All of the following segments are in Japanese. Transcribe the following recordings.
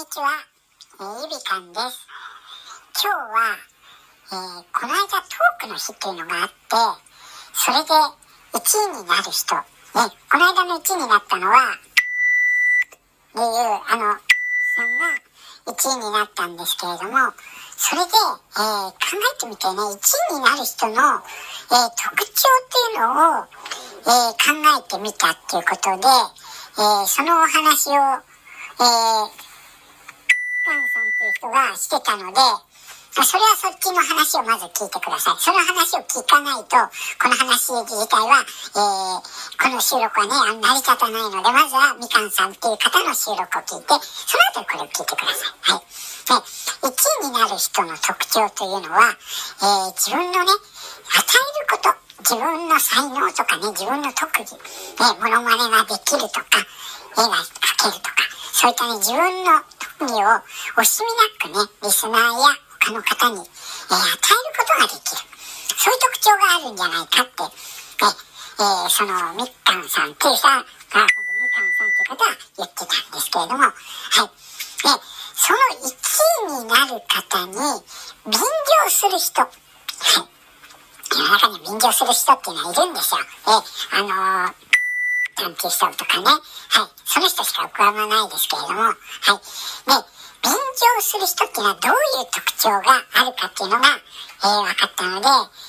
にちは、えー、いびかんです。今日は、えー、この間トークの日っていうのがあって、それで1位になる人、ね、この間の1位になったのは、っていう、あの、さんが1位になったんですけれども、それで、えー、考えてみてね、1位になる人の、えー、特徴っていうのを、えー、考えてみたっていうことで、えそのお話を、え人がしてたので、それはそっちの話をまず聞いてください。その話を聞かないと、この話自体は、えー、この収録はね、あ成り立たないので、まずはみかんさんっていう方の収録を聞いて、その後にこれを聞いてください。はい。で、1位になる人の特徴というのは、えー、自分のね、与えること、自分の才能とかね、自分の特技、ね、モノマネができるとか、絵が描けるとか、そういったね、自分の特技を惜しみなくね、リスナーや他の方に、えー、与えることができる。そういう特徴があるんじゃないかって、ね、えー、そのみかんさんっていうさ、みかんさんっていう方は言ってたんですけれども、はい。で、その1位になる方に便乗する人、はい。世の中に便乗する人っていうのはいるんですよ。え、あのー探偵したとかね。はい。その人しか浮かばないですけれども、はい。で、便乗する人っていうのはどういう特徴があるかっていうのが、えー、分かったので、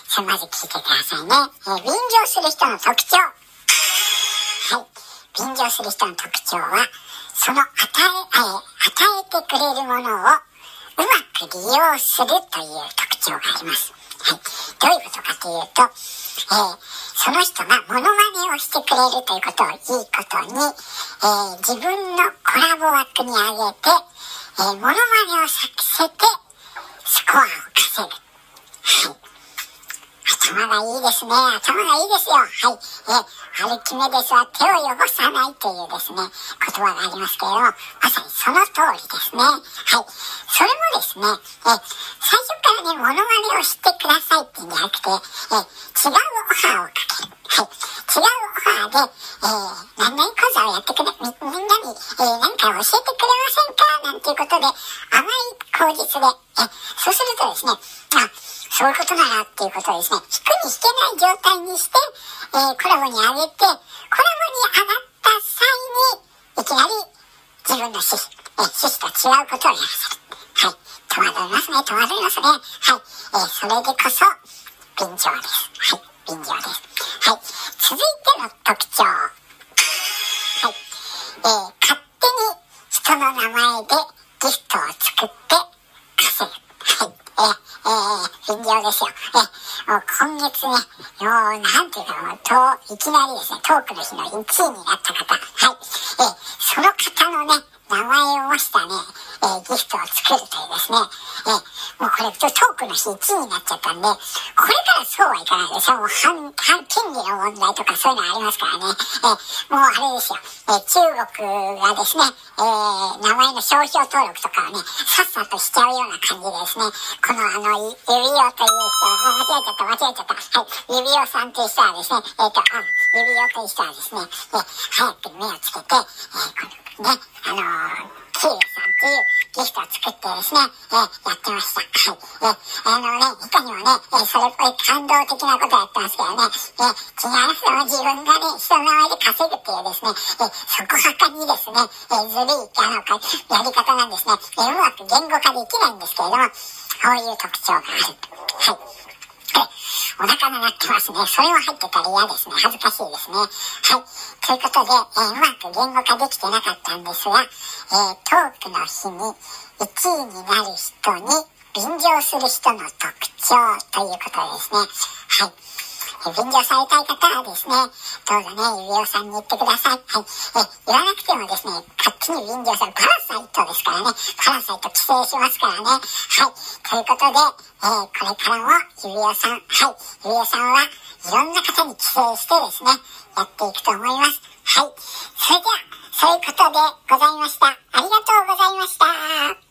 それまず聞いてくださいね。えー、便乗する人の特徴。はい。便乗する人の特徴は、その与え、えー、与えてくれるものをうまく利用するという特徴があります。はい。どういうことかというと、えー、その人がモノマネをしてくれるということをいいことに、えー、自分のコラボ枠にあげて、えー、モノマネをさせて、スコアを稼ぐ。はい。頭がいいですね。頭がいいですよ。はい。えー、歩き目ですは手を汚さないというですね、言葉がありますけれども、まさにその通りですね。はい。それもですね、え、最初からね、モノマネをしてくださいってんじゃなくて、え、違うオファーをかける。はい。違うオファーで、えー、何々講座をやってくれ、み、みんなに、えー、何か教えてくれませんか？なんていうことで、甘い口実で、え、そうするとですね、あ、そういうことならっていうことをですね、引くに引けない状態にして、えー、コラボに上げて、コラボに上がった際に、いきなり自分の趣旨、えー、趣旨と違うことをやらせる。はい。戸惑いますね、戸惑いますね。はい。えー、それでこそ、便乗です。はい、便乗です。はい、続いての特徴。はい、えー、勝手に人の名前でギフトを作って稼ぐ。はい、えー、えー、便乗ですよ。え、もう今月ね、もうなんていうかもう、と、いきなりですね、トークの日の1位になった方。はい、え、その方のね、名前を模したね、え、ギフトを作るというですね、え、もうこれトークの日1位になっちゃったんで、はいかないですよ。もう反、反権利の問題とかそういうのありますからね。え、もうあれですよ。え、中国がですね、えー、名前の商標登録とかをね、さっさとしちゃうような感じでですね、このあの、指輪という人、あ、間違えちゃった、間違えちゃった。はい、指輪さんという人はですね、えっ、ー、と、あ、指輪という人はですね、え、早く目をつけて、えー、このね、あのーキーさんっていうギフトを作ってですね、えー、やってました。はい。えー、あのね、他にもね、えー、それっぽい感動的なことやってますけどね、えー、違いますよ。自分がね、人の名前で稼ぐっていうですね、えー、そこはかにですね、えー、ずるい、あの、やり方なんですね。えー、うまく言語化できないんですけれども、こういう特徴がある。はい。お腹が鳴ってますね。それは入ってたら嫌ですね。恥ずかしいですね。はい。ということで、えー、うまく言語化できてなかったんですが、えー、トークの日に1位になる人に便乗する人の特徴ということですね。はい。便乗されたい方はですね、どうぞね、指輪さんに言ってください。はい。え、言わなくてもですね、気に便乗されるパラサイトですからね、パラサイト寄生しますからね。はい。ということで、えー、これからもゆりおさん、はい。ゆりおさんはいろんな方に寄生してですね、やっていくと思います。はい。それでは、そういうことでございました。ありがとうございました。